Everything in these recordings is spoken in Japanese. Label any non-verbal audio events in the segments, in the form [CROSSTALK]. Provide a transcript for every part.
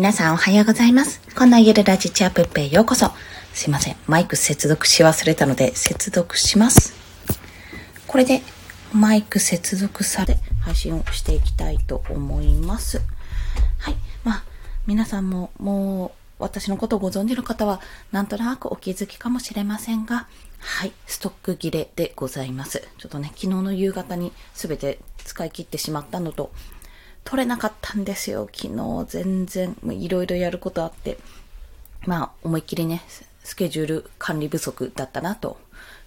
皆さんおはようございます。こんなゆるラジチアップッペへようこそ。すいません。マイク接続し忘れたので接続します。これでマイク接続され配信をしていきたいと思います。はい。まあ、皆さんももう私のことをご存知の方はなんとなくお気づきかもしれませんが、はい。ストック切れでございます。ちょっとね、昨日の夕方に全て使い切ってしまったのと、取れなかったんですよ。昨日全然、いろいろやることあって。まあ、思いっきりね、スケジュール管理不足だったなと。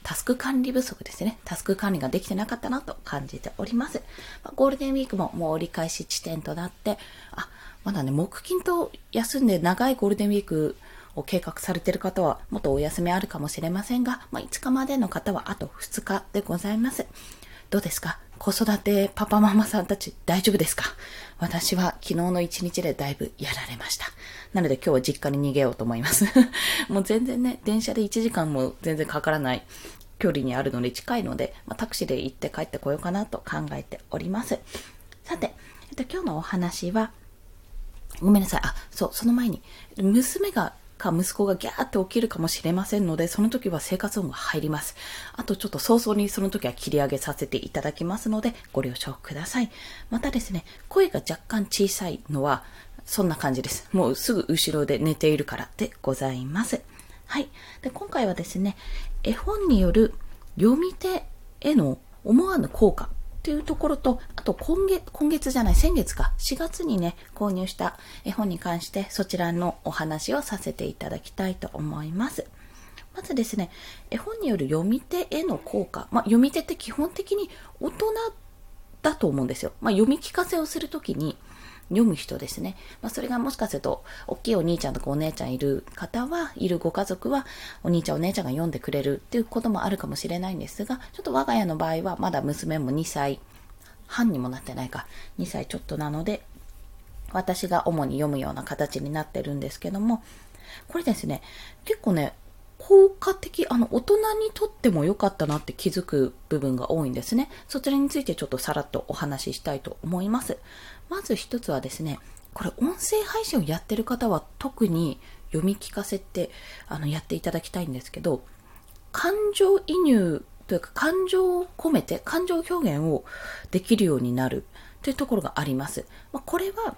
タスク管理不足ですね。タスク管理ができてなかったなと感じております。まあ、ゴールデンウィークももう折り返し地点となって、あ、まだね、木金と休んで長いゴールデンウィークを計画されている方は、もっとお休みあるかもしれませんが、まあ、5日までの方はあと2日でございます。どうですか？子育てパパママさんたち大丈夫ですか？私は昨日の一日でだいぶやられました。なので今日は実家に逃げようと思います。[LAUGHS] もう全然ね、電車で1時間も全然かからない距離にあるので近いので、まあ、タクシーで行って帰ってこようかなと考えております。さて、えっと、今日のお話は、ごめんなさい。あ、そう、その前に、娘がか息子がギャーって起きるかもしれませんので、その時は生活音が入ります。あとちょっと早々にその時は切り上げさせていただきますので、ご了承ください。またですね、声が若干小さいのは、そんな感じです。もうすぐ後ろで寝ているからでございます。はい。で、今回はですね、絵本による読み手への思わぬ効果というところと、あと今月、今月じゃない、先月か、4月にね、購入した絵本に関して、そちらのお話をさせていただきたいと思います。まずですね、絵本による読み手への効果。まあ、読み手って基本的に大人だと思うんですよ。まあ、読み聞かせをするときに、読む人ですね。まあ、それがもしかすると、大きいお兄ちゃんとかお姉ちゃんいる方は、いるご家族は、お兄ちゃんお姉ちゃんが読んでくれるっていうこともあるかもしれないんですが、ちょっと我が家の場合は、まだ娘も2歳半にもなってないか、2歳ちょっとなので、私が主に読むような形になってるんですけども、これですね、結構ね、効果的、あの、大人にとっても良かったなって気づく部分が多いんですね。そちらについてちょっとさらっとお話ししたいと思います。まず一つはですね、これ音声配信をやってる方は特に読み聞かせってあのやっていただきたいんですけど、感情移入というか感情を込めて感情表現をできるようになるというところがあります。まあ、これは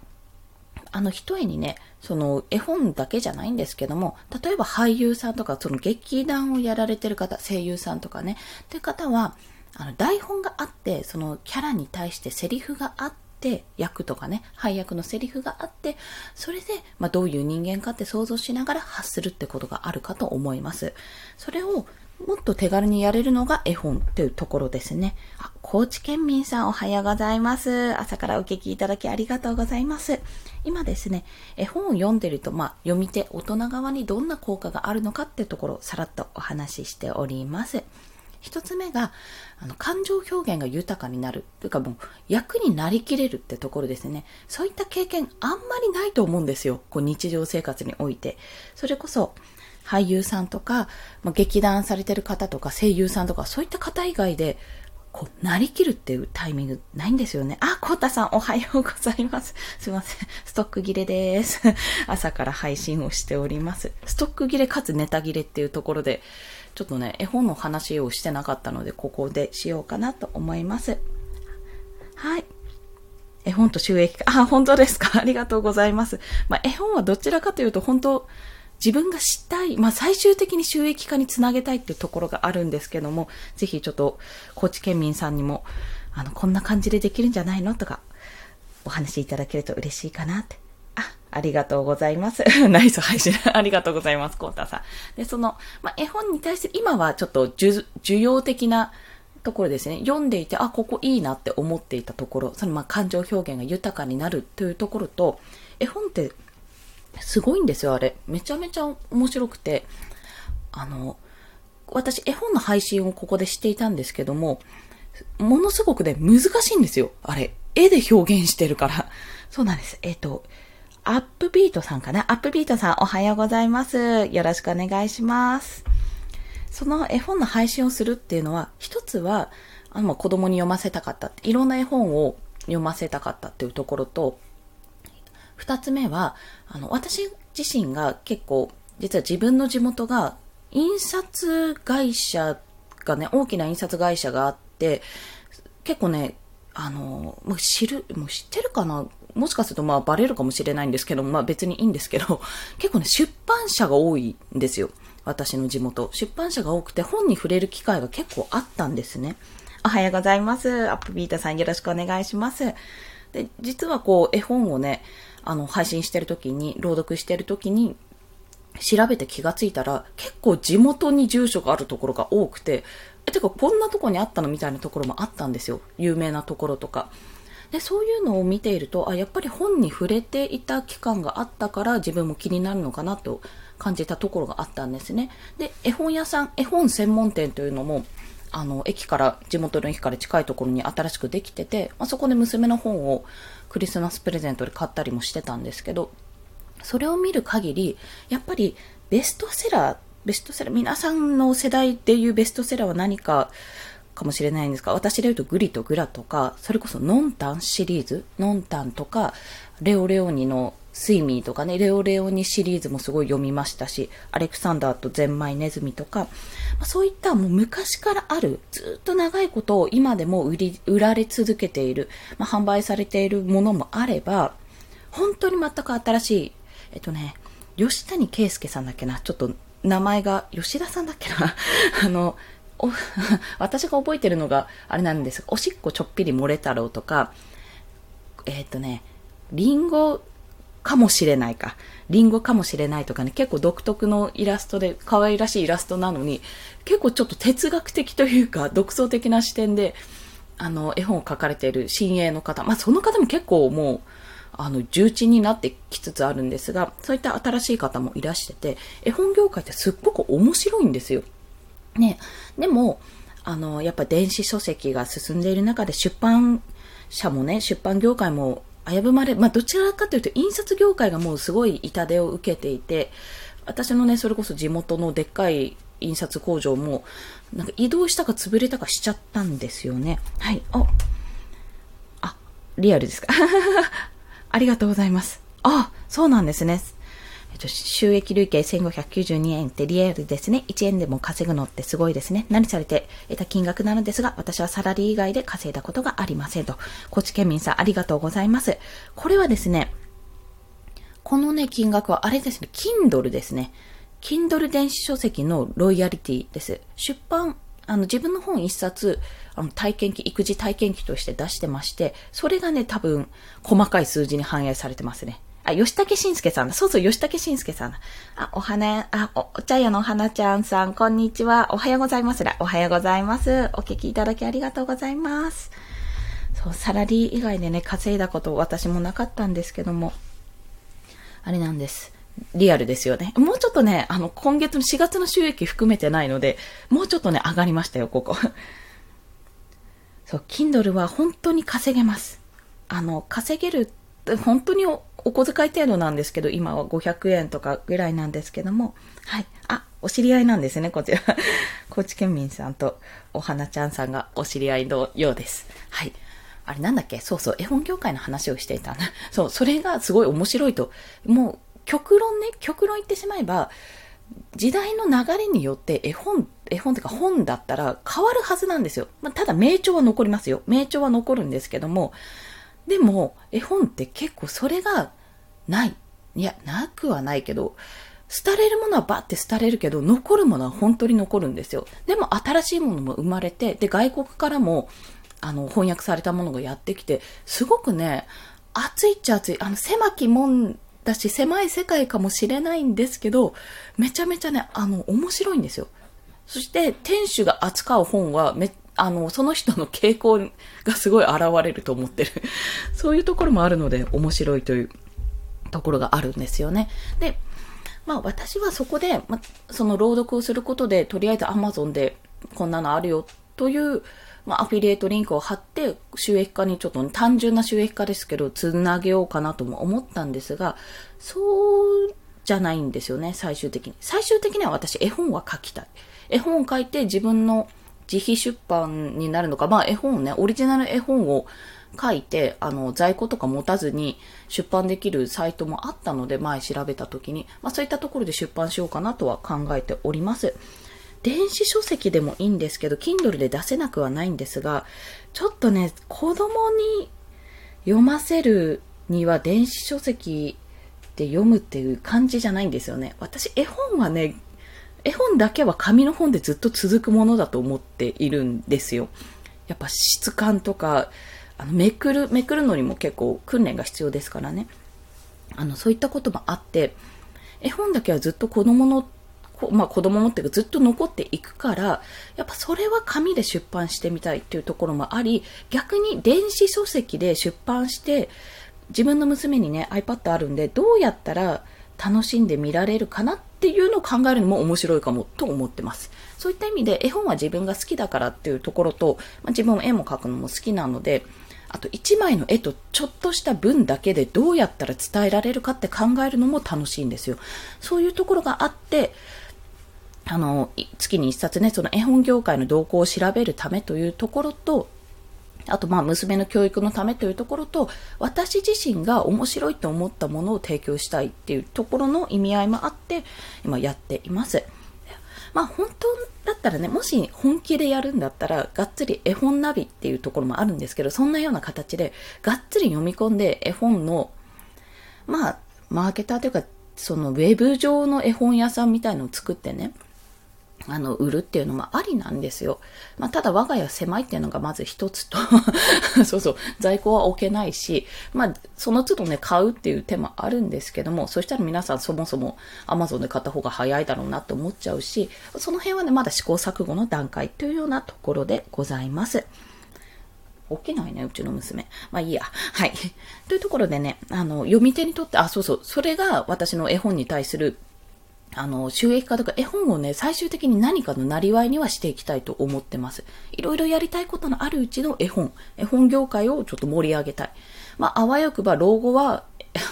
あの、一重にね、その絵本だけじゃないんですけども、例えば俳優さんとか、その劇団をやられてる方、声優さんとかね、っていう方は、あの、台本があって、そのキャラに対してセリフがあって、役とかね、配役のセリフがあって、それで、まあ、どういう人間かって想像しながら発するってことがあるかと思います。それを、もっと手軽にやれるのが絵本というところですね。あ、高知県民さんおはようございます。朝からお聞きいただきありがとうございます。今ですね、絵本を読んでると、まあ、読み手、大人側にどんな効果があるのかっていうところをさらっとお話ししております。一つ目が、あの、感情表現が豊かになる。というかもう、役になりきれるってところですね。そういった経験あんまりないと思うんですよ。こう、日常生活において。それこそ、俳優さんとか、まあ、劇団されてる方とか声優さんとかそういった方以外で、こう、なりきるっていうタイミングないんですよね。あ、コータさんおはようございます。すいません。ストック切れです。[LAUGHS] 朝から配信をしております。ストック切れかつネタ切れっていうところで、ちょっとね、絵本の話をしてなかったので、ここでしようかなと思います。はい。絵本と収益化。あ、本当ですか？[LAUGHS] ありがとうございます。まあ、絵本はどちらかというと、本当、自分が知ったい、まあ、最終的に収益化につなげたいっていうところがあるんですけども、ぜひちょっと、高知県民さんにも、あの、こんな感じでできるんじゃないの？とか、お話いただけると嬉しいかなって。あ、りがとうございます。[LAUGHS] ナイス配信。[LAUGHS] ありがとうございます、コータさん。で、その、まあ、絵本に対して、今はちょっと需要的なところですね。読んでいて、あ、ここいいなって思っていたところ、そのま感情表現が豊かになるというところと、絵本ってすごいんですよ、あれ。めちゃめちゃ面白くて、あの、私絵本の配信をここでしていたんですけども、ものすごくね、難しいんですよ、あれ。絵で表現してるから。そうなんです。えっ、と、アップビートさんかな？アップビートさんおはようございます。よろしくお願いします。その絵本の配信をするっていうのは、一つは、あの、子供に読ませたかった。いろんな絵本を読ませたかったっていうところと、二つ目は、あの、私自身が結構、実は自分の地元が、印刷会社がね、大きな印刷会社があって、結構ね、あの、もう知る、もう知ってるかな？もしかするとまあバレるかもしれないんですけど、まあ別にいいんですけど、[LAUGHS] 結構ね、出版社が多いんですよ。私の地元。出版社が多くて本に触れる機会が結構あったんですね。おはようございます。アップビータさんよろしくお願いします。で、実はこう、絵本をね、あの、配信してる時に、朗読してる時に、調べて気がついたら、結構地元に住所があるところが多くて、え、てかこんなとこにあったのみたいなところもあったんですよ。有名なところとか。で、そういうのを見ていると、あ、やっぱり本に触れていた期間があったから自分も気になるのかなと感じたところがあったんですね。で、絵本屋さん、絵本専門店というのも、あの、駅から、地元の駅から近いところに新しくできてて、まあ、そこで娘の本をクリスマスプレゼントで買ったりもしてたんですけど、それを見る限り、やっぱりベストセラー、ベストセラー、皆さんの世代でいうベストセラーは何かかもしれないんですが、私で言うとグリとグラとか、それこそノンタンシリーズ、ノンタンとか、レオレオニのスイミーとかね、レオレオニシリーズもすごい読みましたし、アレクサンダーとゼンマイネズミとか、まあ、そういったもう昔からある、ずっと長いことを今でも売り、売られ続けている、まあ、販売されているものもあれば、本当に全く新しい、えっとね、吉谷圭介さんだっけな、ちょっと名前が、吉田さんだっけな、[LAUGHS] あの、[LAUGHS] 私が覚えてるのが、あれなんですおしっこちょっぴり漏れ太郎とか、えっ、とね、リンゴかもしれないか。リンゴかもしれないとかね、結構独特のイラストで、可愛らしいイラストなのに、結構ちょっと哲学的というか、独創的な視点で、あの、絵本を描かれている親衛の方、まあその方も結構もう、あの、重鎮になってきつつあるんですが、そういった新しい方もいらしてて、絵本業界ってすっごく面白いんですよ。ね。でも、あの、やっぱ電子書籍が進んでいる中で出版社もね、出版業界も危ぶまれ、まあ、どちらかというと、印刷業界がもうすごい痛手を受けていて、私のね、それこそ地元のでっかい印刷工場も、なんか移動したか潰れたかしちゃったんですよね。はい。あ、あ、リアルですか？[LAUGHS] ありがとうございます。あ、そうなんですね。えっと、収益累計1592円ってリアルですね。1円でも稼ぐのってすごいですね。何されて得た金額なのですが、私はサラリー以外で稼いだことがありませんと。高知県民さんありがとうございます。これはですね、このね、金額はあれですね、Kindle ですね。Kindle 電子書籍のロイヤリティです。出版、あの、自分の本一冊、あの、体験記、育児体験記として出してまして、それがね、多分、細かい数字に反映されてますね。あ、吉武慎介さんだ。そうそう、吉武慎介さんだ。あ、お花、あ、お、茶屋のお花ちゃんさん、こんにちは。おはようございますら。おはようございます。お聞きいただきありがとうございます。そう、サラリー以外でね、稼いだこと私もなかったんですけども、あれなんです。リアルですよね。もうちょっとね、あの、今月の4月の収益含めてないので、もうちょっとね、上がりましたよ、ここ。そう、Kindle は本当に稼げます。あの、稼げる、本当にお小遣い程度なんですけど、今は500円とかぐらいなんですけども、はい。あ、お知り合いなんですね、こちら。[LAUGHS] 高知県民さんとお花ちゃんさんがお知り合いのようです。はい。あれなんだっけ？そうそう、絵本業界の話をしていた [LAUGHS] そう、それがすごい面白いと。もう、極論ね、極論言ってしまえば、時代の流れによって絵本、絵本っていうか本だったら変わるはずなんですよ。まあ、ただ名著は残りますよ。名著は残るんですけども、でも、絵本って結構それがない。いや、なくはないけど、廃れるものはバッて廃れるけど、残るものは本当に残るんですよ。でも新しいものも生まれて、で、外国からも、あの、翻訳されたものがやってきて、すごくね、熱いっちゃ熱い。あの、狭き門だし、狭い世界かもしれないんですけど、めちゃめちゃね、あの、面白いんですよ。そして、店主が扱う本はめ、あの、その人の傾向がすごい現れると思ってる。[LAUGHS] そういうところもあるので面白いというところがあるんですよね。で、まあ私はそこで、ま、その朗読をすることで、とりあえず Amazon でこんなのあるよという、まあ、アフィリエイトリンクを貼って、収益化にちょっと単純な収益化ですけど、つなげようかなとも思ったんですが、そうじゃないんですよね、最終的に。最終的には私、絵本は書きたい。絵本を書いて自分の自費出版になるのか、まあ絵本ね、オリジナル絵本を書いて、あの、在庫とか持たずに出版できるサイトもあったので、前調べた時に、まあそういったところで出版しようかなとは考えております。電子書籍でもいいんですけど、Kindle で出せなくはないんですが、ちょっとね、子供に読ませるには電子書籍で読むっていう感じじゃないんですよね。私、絵本はね、絵本だけは紙の本でずっと続くものだと思っているんですよ。やっぱ質感とか、あのめくる、めくるのにも結構訓練が必要ですからね。あの、そういったこともあって、絵本だけはずっと子供の、まあ子供のっていうかずっと残っていくから、やっぱそれは紙で出版してみたいっていうところもあり、逆に電子書籍で出版して、自分の娘にね、iPad あるんで、どうやったら楽しんで見られるかなっていうのを考えるのも面白いかもと思ってます。そういった意味で絵本は自分が好きだからっていうところと、まあ、自分も絵も描くのも好きなので、あと1枚の絵とちょっとした文だけでどうやったら伝えられるかって考えるのも楽しいんですよ。そういうところがあって、あの、月に1冊ね、その絵本業界の動向を調べるためというところと、あと、まあ、娘の教育のためというところと、私自身が面白いと思ったものを提供したいっていうところの意味合いもあって、今やっています。まあ、本当だったらね、もし本気でやるんだったら、がっつり絵本ナビっていうところもあるんですけど、そんなような形で、がっつり読み込んで絵本の、まあ、マーケターというか、そのウェブ上の絵本屋さんみたいのを作ってね、あの、売るっていうのもありなんですよ。まあ、ただ我が家狭いっていうのがまず一つと [LAUGHS] そうそう、在庫は置けないし、まあ、その都度ね、買うっていう手もあるんですけども、そしたら皆さんそもそも Amazon で買った方が早いだろうなって思っちゃうし、その辺はね、まだ試行錯誤の段階というようなところでございます。起きないね、うちの娘。まあいいや。はい。というところでね、あの、読み手にとって、あ、そうそう、それが私の絵本に対するあの、収益化とか絵本をね、最終的に何かのなりわいにはしていきたいと思ってます。いろいろやりたいことのあるうちの絵本、絵本業界をちょっと盛り上げたい。まあ、あわよくば老後は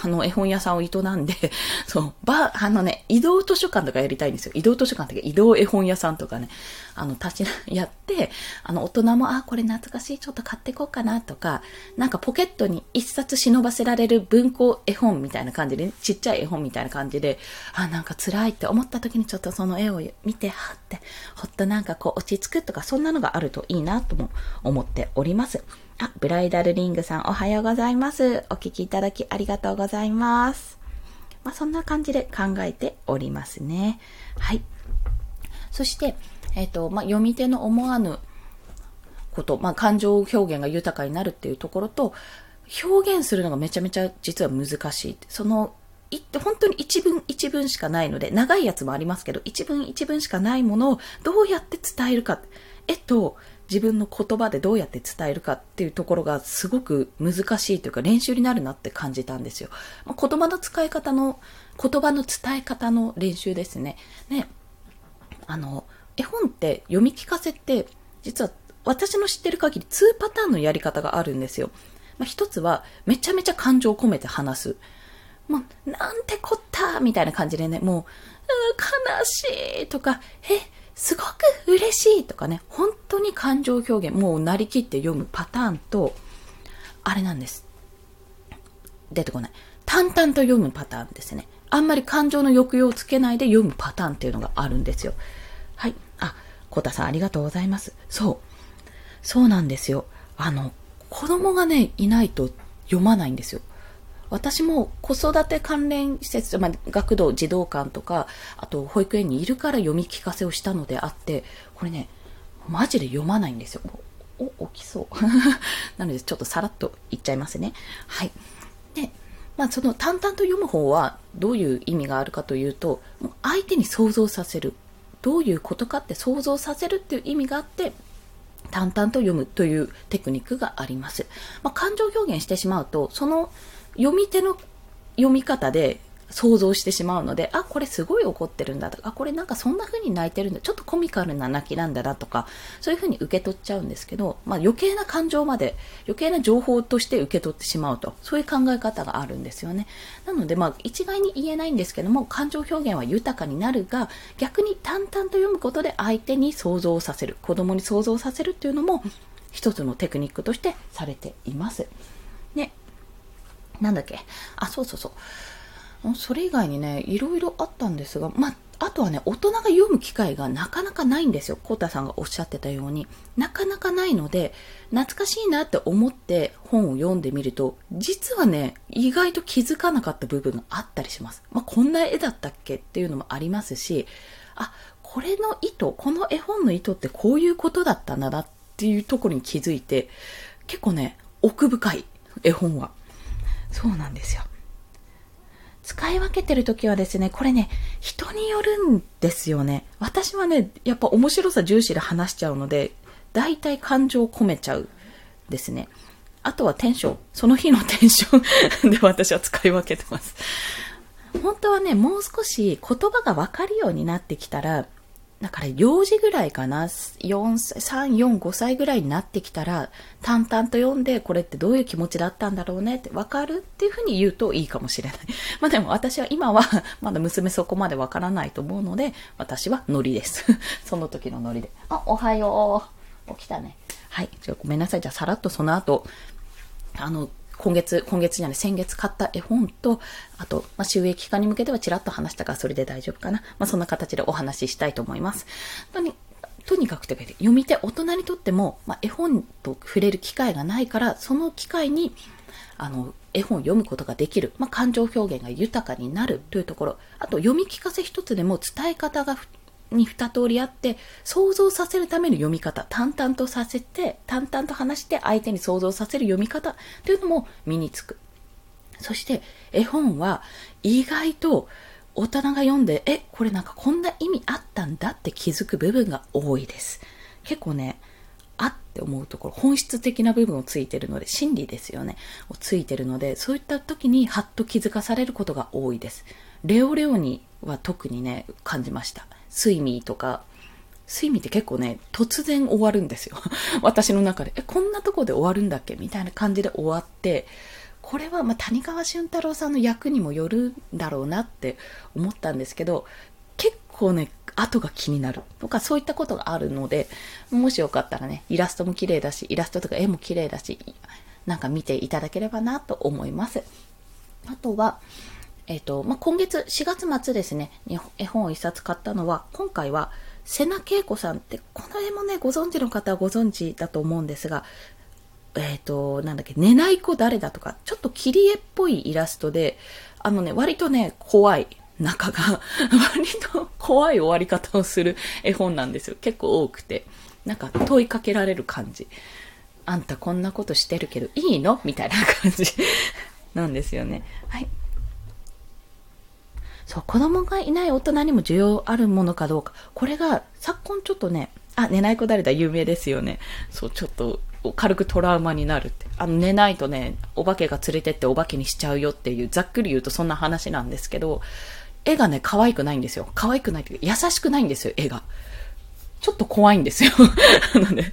あの、絵本屋さんを営んで、[LAUGHS] そう、ば、あのね、移動図書館とかやりたいんですよ。移動図書館とか移動絵本屋さんとかね、あの、立ち、やって、あの、大人も、あ、これ懐かしい、ちょっと買ってこうかなとか、なんかポケットに一冊忍ばせられる文庫絵本みたいな感じで、ね、ちっちゃい絵本みたいな感じで、あ、なんか辛いって思った時にちょっとその絵を見て、はって、ほっとなんかこう落ち着くとか、そんなのがあるといいなとも思っております。あ、ブライダルリングさんおはようございます。お聞きいただきありがとうございます。まあ、そんな感じで考えておりますね。はい。そして、えっ、ー、と、まあ、読み手の思わぬこと、まあ、感情表現が豊かになるっていうところと、表現するのがめちゃめちゃ実は難しい。その、い本当に一文一文しかないので、長いやつもありますけど、一文一文しかないものをどうやって伝えるか。絵と自分の言葉でどうやって伝えるかっていうところがすごく難しいというか練習になるなって感じたんですよ。まあ、言葉の使い方の、言葉の伝え方の練習ですね。ね。あの、絵本って読み聞かせって、実は私の知ってる限り2パターンのやり方があるんですよ。まあ、一つは、めちゃめちゃ感情を込めて話す。もう、なんてこったみたいな感じでね、もう、う悲しいとか、え、すごく嬉しいとかね、本当に感情表現、もうなりきって読むパターンと、あれなんです。出てこない。淡々と読むパターンですね。あんまり感情の抑揚をつけないで読むパターンっていうのがあるんですよ。はい。あ、コタさんありがとうございます。そう。そうなんですよ。あの、子供がね、いないと読まないんですよ。私も子育て関連施設、まあ、学童、児童館とか、あと保育園にいるから読み聞かせをしたのであって、これね、マジで読まないんですよ。お、起きそう。[LAUGHS] なので、ちょっとさらっと言っちゃいますね。はい。で、まあ、その淡々と読む方はどういう意味があるかというと、もう相手に想像させる。どういうことかって想像させるっていう意味があって、淡々と読むというテクニックがあります。まあ、感情表現してしまうと、その読み手の読み方で想像してしまうので、あ、これすごい怒ってるんだとか、あ、これなんかそんな風に泣いてるんだ、ちょっとコミカルな泣きなんだなとか、そういう風に受け取っちゃうんですけど、まあ余計な感情まで、余計な情報として受け取ってしまうと、そういう考え方があるんですよね。なのでまあ一概に言えないんですけども、感情表現は豊かになるが、逆に淡々と読むことで相手に想像させる、子供に想像させるっていうのも、一つのテクニックとしてされています。なんだっけ？あ、そうそうそう。それ以外にね、いろいろあったんですが、まあ、あとはね、大人が読む機会がなかなかないんですよ。コータさんがおっしゃってたように。なかなかないので、懐かしいなって思って本を読んでみると、実はね、意外と気づかなかった部分があったりします。まあ、こんな絵だったっけっていうのもありますし、あ、これの意図、この絵本の意図ってこういうことだったんだなっていうところに気づいて、結構ね、奥深い絵本は。そうなんですよ。使い分けてる時はですね、これね、人によるんですよね。私はね、やっぱ面白さ重視で話しちゃうので、大体感情を込めちゃうですね。あとはテンション。その日のテンションで私は使い分けてます。本当はね、もう少し言葉がわかるようになってきたら、だから幼児ぐらいかな、4、3、4、5歳ぐらいになってきたら、淡々と読んで、これってどういう気持ちだったんだろうね？ってわかるっていうふうに言うといいかもしれない。[LAUGHS] まあでも私は今は、[LAUGHS] まだ娘そこまでわからないと思うので、私はノリです。[LAUGHS] その時のノリで。あ、おはよう。起きたね。はい。じゃごめんなさい。じゃあさらっとその後、あの、今月、今月じゃない、先月買った絵本と、あと、まあ、収益化に向けてはちらっと話したからそれで大丈夫かな。まあ、そんな形でお話ししたいと思います。とにとにかくというか、読み手、大人にとっても、まあ、絵本と触れる機会がないから、その機会に、あの、絵本を読むことができる。まあ、感情表現が豊かになるというところ。あと、読み聞かせ一つでも伝え方がに二通りあって、想像させるための読み方、淡々とさせて、淡々と話して相手に想像させる読み方というのも身につく。そして、絵本は意外と大人が読んで、え、これなんかこんな意味あったんだって気づく部分が多いです。結構ね、あって思うところ、本質的な部分をついてるので、心理ですよね。をついてるので、そういった時にハッと気づかされることが多いです。レオレオには特にね、感じました。睡眠とか、睡眠って結構ね、突然終わるんですよ。[LAUGHS] 私の中で。え、こんなとこで終わるんだっけ？みたいな感じで終わって、これはま谷川俊太郎さんの役にもよるんだろうなって思ったんですけど、結構ね、後が気になるとかそういったことがあるので、もしよかったらね、イラストも綺麗だし、イラストとか絵も綺麗だし、なんか見ていただければなと思います。あとは、えっ、ー、と、まあ、今月4月末ですね、絵本を一冊買ったのは、今回は、瀬名恵子さんって、この絵もね、ご存知の方はご存知だと思うんですが、えっ、ー、と、なんだっけ、寝ない子誰だとか、ちょっと切り絵っぽいイラストで、あのね、割とね、怖い中が、[LAUGHS] 割と怖い終わり方をする絵本なんですよ。結構多くて。なんか問いかけられる感じ。あんたこんなことしてるけどいいの？みたいな感じなんですよね。はい。そう、子供がいない大人にも需要あるものかどうか。これが、昨今ちょっとね、あ、寝ない子誰だ有名ですよね。そう、ちょっと、軽くトラウマになるって。あの、寝ないとね、お化けが連れてってお化けにしちゃうよっていう、ざっくり言うとそんな話なんですけど、絵がね、可愛くないんですよ。可愛くないって、優しくないんですよ、絵が。ちょっと怖いんですよ。[LAUGHS] なので、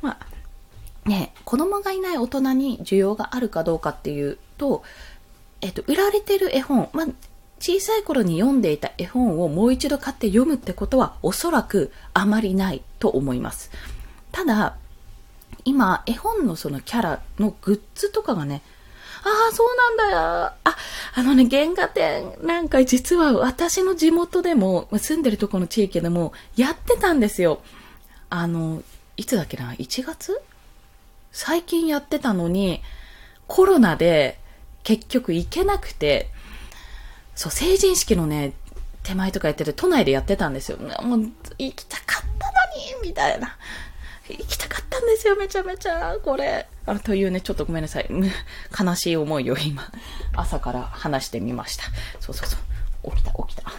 まあ、ね、子供がいない大人に需要があるかどうかっていうと、えっと、売られてる絵本、まあ、小さい頃に読んでいた絵本をもう一度買って読むってことはおそらくあまりないと思います。ただ、今、絵本のそのキャラのグッズとかがね、ああ、そうなんだよ。あ、あのね、原画展なんか実は私の地元でも、住んでるとこの地域でもやってたんですよ。あの、いつだっけな ?1 月最近やってたのに、コロナで結局行けなくて、そう、成人式のね、手前とかやってて、都内でやってたんですよ。もう、行きたかったのに、みたいな。行きたかったんですよ、めちゃめちゃ、これ。あというね、ちょっとごめんなさい。[LAUGHS] 悲しい思いを今、朝から話してみました。そうそうそう。起きた、起きた。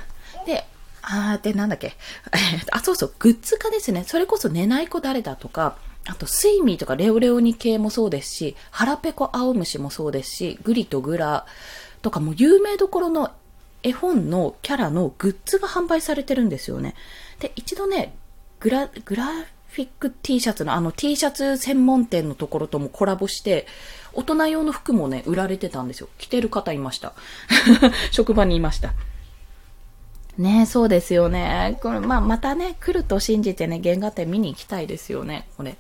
で、あー、で、なんだっけ。[LAUGHS] あ、そうそう、グッズ化ですね。それこそ寝ない子誰だとか、あと、スイミーとかレオレオニ系もそうですし、腹ペコ青虫もそうですし、グリとグラとかも有名どころの絵本のキャラのグッズが販売されてるんですよね。で、一度ね、グラ、グラフィック T シャツのあの T シャツ専門店のところともコラボして、大人用の服もね、売られてたんですよ。着てる方いました。[LAUGHS] 職場にいました。ねそうですよね。これ、まあ、またね、来ると信じてね、原画展見に行きたいですよね、これ。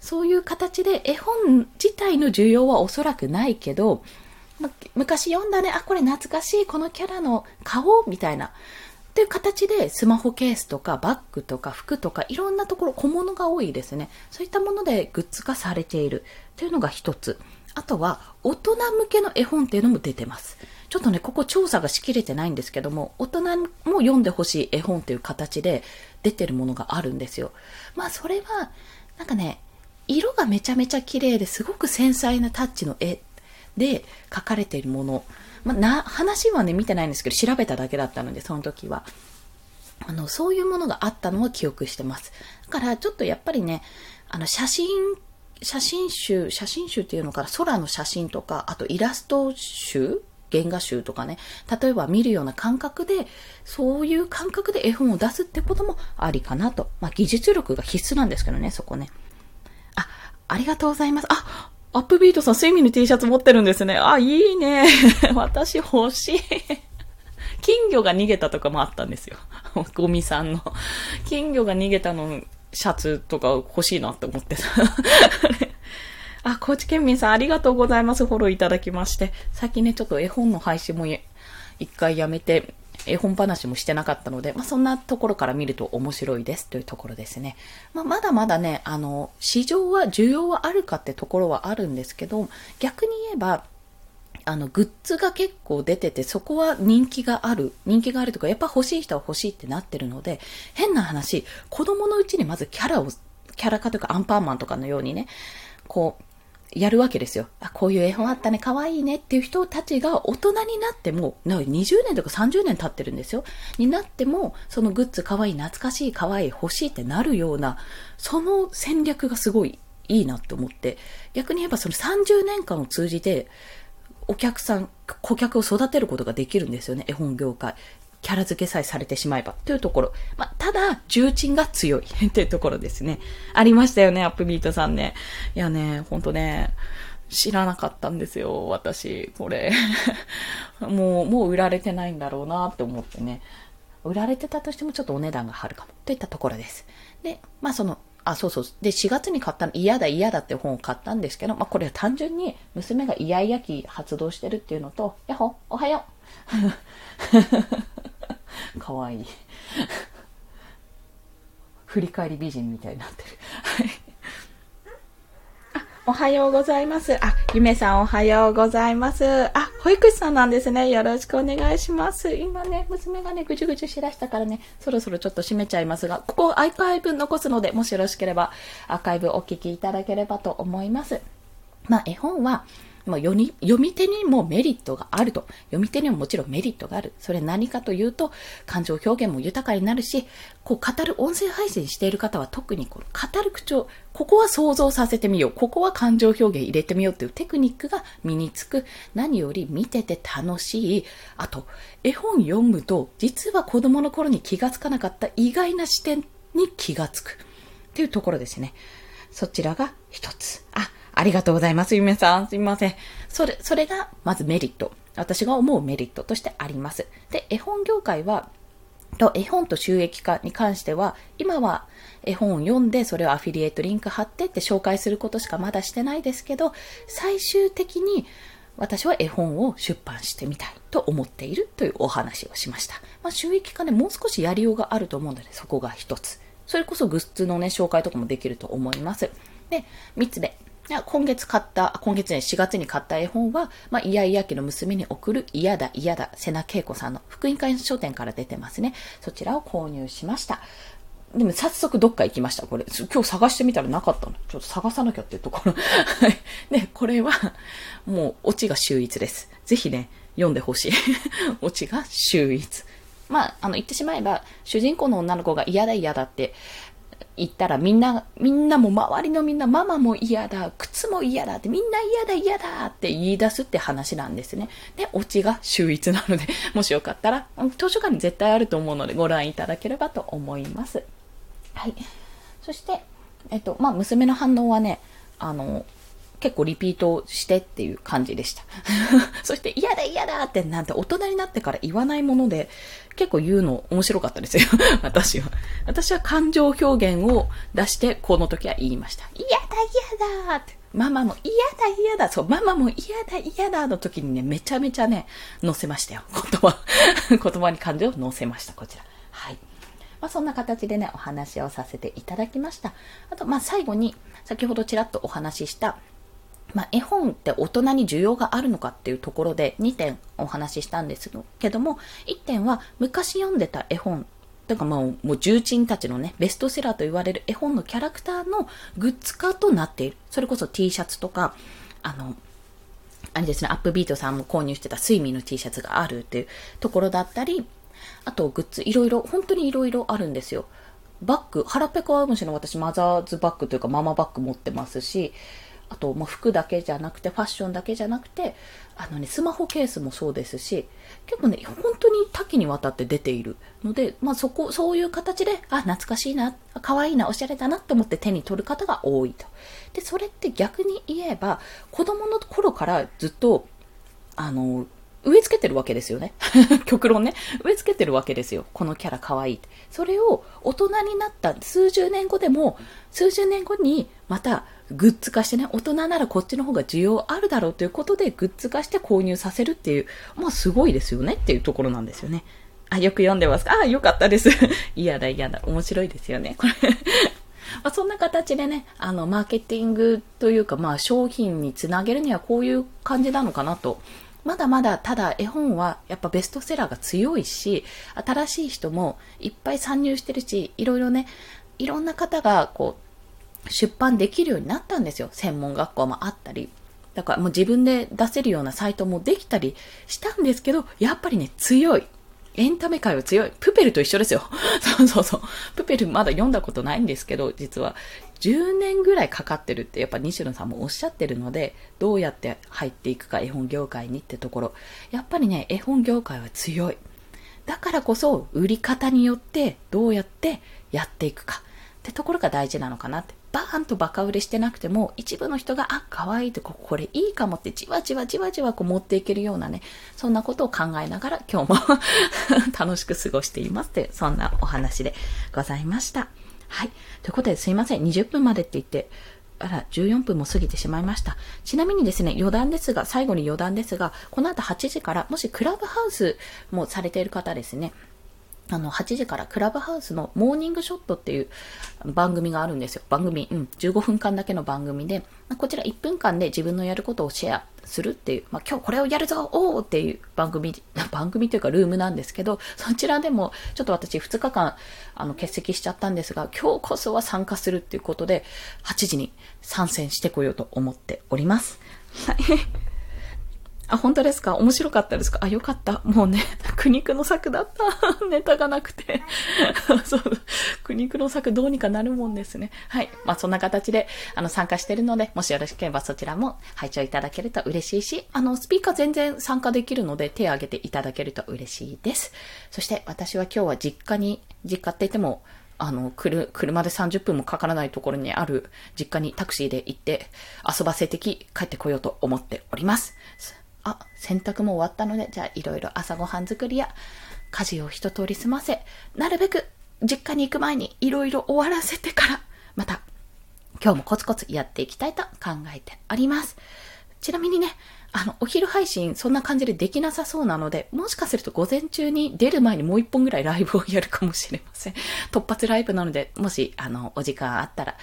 そういう形で絵本自体の需要はおそらくないけど、ま、昔読んだね、あ、これ懐かしい、このキャラの顔みたいな。っていう形でスマホケースとかバッグとか服とかいろんなところ小物が多いですね。そういったものでグッズ化されているというのが一つ。あとは大人向けの絵本っていうのも出てます。ちょっとね、ここ調査がしきれてないんですけども、大人も読んでほしい絵本という形で出てるものがあるんですよ。まあそれは、なんかね、色がめちゃめちゃ綺麗ですごく繊細なタッチの絵で描かれているものまあ、な、話はね、見てないんですけど、調べただけだったので、その時は。あの、そういうものがあったのは記憶してます。だから、ちょっとやっぱりね、あの、写真、写真集、写真集っていうのから空の写真とか、あとイラスト集原画集とかね、例えば見るような感覚で、そういう感覚で絵本を出すってこともありかなと。まあ、技術力が必須なんですけどね、そこね。あ、ありがとうございます。あ、アップビートさん、スイミの T シャツ持ってるんですね。あ、いいね。[LAUGHS] 私欲しい。金魚が逃げたとかもあったんですよ。[LAUGHS] ゴミさんの。金魚が逃げたのシャツとか欲しいなって思ってた。[LAUGHS] あ、高知県民さんありがとうございます。フォローいただきまして。最近ね、ちょっと絵本の配信も一回やめて、絵本話もしてなかったので、まあ、そんなところから見ると面白いですというところですね。まあ、まだまだね、あの、市場は、需要はあるかってところはあるんですけど、逆に言えば、あの、グッズが結構出てて、そこは人気がある。人気があるとか、やっぱ欲しい人は欲しいってなってるので、変な話、子供のうちにまずキャラを、キャラ化というかアンパンマンとかのようにね、こう、やるわけですよ。あ、こういう絵本あったね、可愛いいねっていう人たちが大人になっても、な20年とか30年経ってるんですよ。になっても、そのグッズ可愛い、懐かしい、可愛い、欲しいってなるような、その戦略がすごいいいなって思って、逆に言えばその30年間を通じて、お客さん、顧客を育てることができるんですよね、絵本業界。キャラ付けさえされてしまえばというところ。まあ、ただ、重鎮が強い [LAUGHS] というところですね。ありましたよね、アップビートさんね。いやね、ほんとね、知らなかったんですよ、私、これ。[LAUGHS] もう、もう売られてないんだろうなって思ってね。売られてたとしてもちょっとお値段が張るかも。といったところです。で、まあその、あ、そうそう。で、4月に買ったの、嫌だ嫌だって本を買ったんですけど、まあこれは単純に娘がイヤイヤ期発動してるっていうのと、やっほ、おはよう。[LAUGHS] かわいい。[LAUGHS] 振り返り美人みたいになってる。[LAUGHS] おはようございます。あ、ゆめさんおはようございます。あ、保育士さんなんですね。よろしくお願いします。今ね、娘がね、ぐちゅぐちゅしだしたからね、そろそろちょっと閉めちゃいますが、ここアーカイブ残すので、もしよろしければ、アーカイブお聞きいただければと思います。まあ、絵本は、まあ、読み、読み手にもメリットがあると。読み手にももちろんメリットがある。それ何かというと、感情表現も豊かになるし、こう語る音声配信している方は特にこの語る口調、ここは想像させてみよう。ここは感情表現入れてみようっていうテクニックが身につく。何より見てて楽しい。あと、絵本読むと、実は子供の頃に気がつかなかった意外な視点に気がつく。っていうところですね。そちらが一つ。あ、ありがとうございます、ゆめさん。すみません。それ、それが、まずメリット。私が思うメリットとしてあります。で、絵本業界は、と、絵本と収益化に関しては、今は絵本を読んで、それをアフィリエイトリンク貼ってって紹介することしかまだしてないですけど、最終的に私は絵本を出版してみたいと思っているというお話をしました。まあ、収益化ね、もう少しやりようがあると思うので、そこが一つ。それこそグッズのね、紹介とかもできると思います。で、三つ目。今月買った、今月ね、4月に買った絵本は、まあ、イヤイヤ期の娘に送る嫌だ嫌だ、瀬名恵子さんの福音会書店から出てますね。そちらを購入しました。でも早速どっか行きました、これ。今日探してみたらなかったの。ちょっと探さなきゃっていうところ。はい。で、これは、もう、オチが秀逸です。ぜひね、読んでほしい。[LAUGHS] オチが秀逸。まあ、あの、言ってしまえば、主人公の女の子が嫌だ嫌だって、行ったらみんな、みんなも周りのみんな、ママも嫌だ、靴も嫌だって、みんな嫌だ嫌だって言い出すって話なんですね。で、オチが秀逸なので、[LAUGHS] もしよかったら、図書館に絶対あると思うのでご覧いただければと思います。はい。そして、えっと、まあ、娘の反応はね、あの、結構リピートしてっていう感じでした。[LAUGHS] そして嫌だ嫌だってなんて大人になってから言わないもので結構言うの面白かったですよ。[LAUGHS] 私は。私は感情表現を出してこの時は言いました。嫌だ嫌だって。ママも嫌だ嫌だ。そう、ママも嫌だ嫌だの時にね、めちゃめちゃね、載せましたよ。[LAUGHS] 言葉。言葉に感情を載せました。こちら。はい。まあ、そんな形でね、お話をさせていただきました。あと、まあ、最後に、先ほどちらっとお話しした、まあ、絵本って大人に需要があるのかっていうところで2点お話ししたんですけども、1点は昔読んでた絵本とかまあ、もう重鎮たちのね、ベストセラーと言われる絵本のキャラクターのグッズ化となっている。それこそ T シャツとか、あの、あれですね、アップビートさんも購入してたスイミーの T シャツがあるっていうところだったり、あとグッズ、いろいろ、本当にいろいろあるんですよ。バッグ、腹ペコはむしろ私マザーズバッグというかママバッグ持ってますし、あと、まあ、服だけじゃなくて、ファッションだけじゃなくて、あのね、スマホケースもそうですし、結構ね、本当に多岐にわたって出ているので、まあ、そこ、そういう形で、あ、懐かしいな、可愛いな、おしゃれだなと思って手に取る方が多いと。で、それって逆に言えば、子供の頃からずっと、あの、植え付けてるわけですよね。[LAUGHS] 極論ね。植え付けてるわけですよ。このキャラ可愛い。それを大人になった数十年後でも、数十年後にまたグッズ化してね、大人ならこっちの方が需要あるだろうということでグッズ化して購入させるっていう、まあすごいですよねっていうところなんですよね。あ、よく読んでますか？あ、よかったです。[LAUGHS] 嫌だ嫌だ。面白いですよね。こ [LAUGHS] れまあ、そんな形でね、あの、マーケティングというか、まあ、商品につなげるにはこういう感じなのかなとまだまだただ絵本はやっぱベストセラーが強いし、新しい人もいっぱい参入してるし、いろいろね、いろんな方がこう、出版できるようになったんですよ。専門学校もあったり。だからもう自分で出せるようなサイトもできたりしたんですけど、やっぱりね、強い。エンタメ界は強い。プペルと一緒ですよ。[LAUGHS] そうそうそう。プペルまだ読んだことないんですけど、実は。10年ぐらいかかってるってやっぱ西野さんもおっしゃってるので、どうやって入っていくか絵本業界にってところ。やっぱりね、絵本業界は強い。だからこそ、売り方によってどうやってやっていくかってところが大事なのかなって。バーンとバカ売れしてなくても、一部の人が、あ、可愛いってこ、れいいかもってじわじわじわじわこう持っていけるようなね、そんなことを考えながら今日も [LAUGHS] 楽しく過ごしていますって、そんなお話でございました。はい。ということですいません。20分までって言って、あら、14分も過ぎてしまいました。ちなみにですね、余談ですが、最後に余談ですが、この後8時から、もしクラブハウスもされている方ですね、あの、8時からクラブハウスのモーニングショットっていう番組があるんですよ。番組、うん、15分間だけの番組で、こちら1分間で自分のやることをシェアするっていう、まあ、今日これをやるぞおーっていう番組、[LAUGHS] 番組というかルームなんですけど、そちらでもちょっと私2日間あの欠席しちゃったんですが、今日こそは参加するっていうことで、8時に参戦してこようと思っております。はい。あ、本当ですか？面白かったですか？あ、よかった。もうね、[LAUGHS] 苦肉の策だった。[LAUGHS] ネタがなくて。[LAUGHS] そう。苦肉の策どうにかなるもんですね。はい。まあ、そんな形で、あの、参加してるので、もしよろしければそちらも拝聴いただけると嬉しいし、あの、スピーカー全然参加できるので、手を挙げていただけると嬉しいです。そして、私は今日は実家に、実家って言っても、あの、車で30分もかからないところにある実家にタクシーで行って遊ばせてき帰ってこようと思っております。あ、洗濯も終わったので、じゃあいろいろ朝ごはん作りや家事を一通り済ませ、なるべく実家に行く前にいろいろ終わらせてから、また今日もコツコツやっていきたいと考えております。ちなみにね、あの、お昼配信そんな感じでできなさそうなので、もしかすると午前中に出る前にもう一本ぐらいライブをやるかもしれません。突発ライブなので、もし、あの、お時間あったら、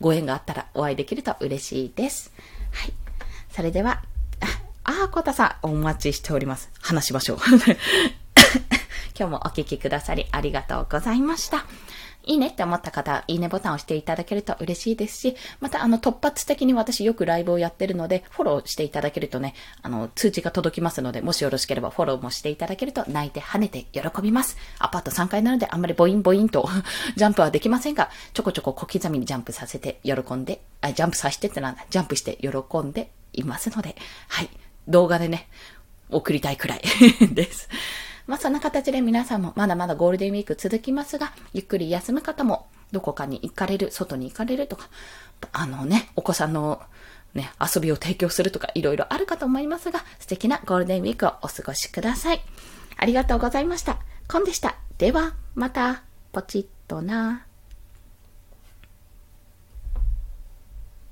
ご縁があったらお会いできると嬉しいです。はい。それでは、あー、こたさん、お待ちしております。話しましょう。[LAUGHS] 今日もお聞きくださりありがとうございました。いいねって思った方、いいねボタンを押していただけると嬉しいですし、またあの突発的に私よくライブをやってるので、フォローしていただけるとね、あの通知が届きますので、もしよろしければフォローもしていただけると泣いて跳ねて喜びます。アパート3階なのであんまりボインボインと [LAUGHS] ジャンプはできませんが、ちょこちょこ小刻みにジャンプさせて喜んで、あ、ジャンプさせてってなんだ、ジャンプして喜んでいますので、はい。動画でね、送りたいくらい [LAUGHS] です。まあそんな形で皆さんもまだまだゴールデンウィーク続きますが、ゆっくり休む方もどこかに行かれる、外に行かれるとか、あのね、お子さんのね、遊びを提供するとかいろいろあるかと思いますが、素敵なゴールデンウィークをお過ごしください。ありがとうございました。コンでした。では、また、ポチッとな。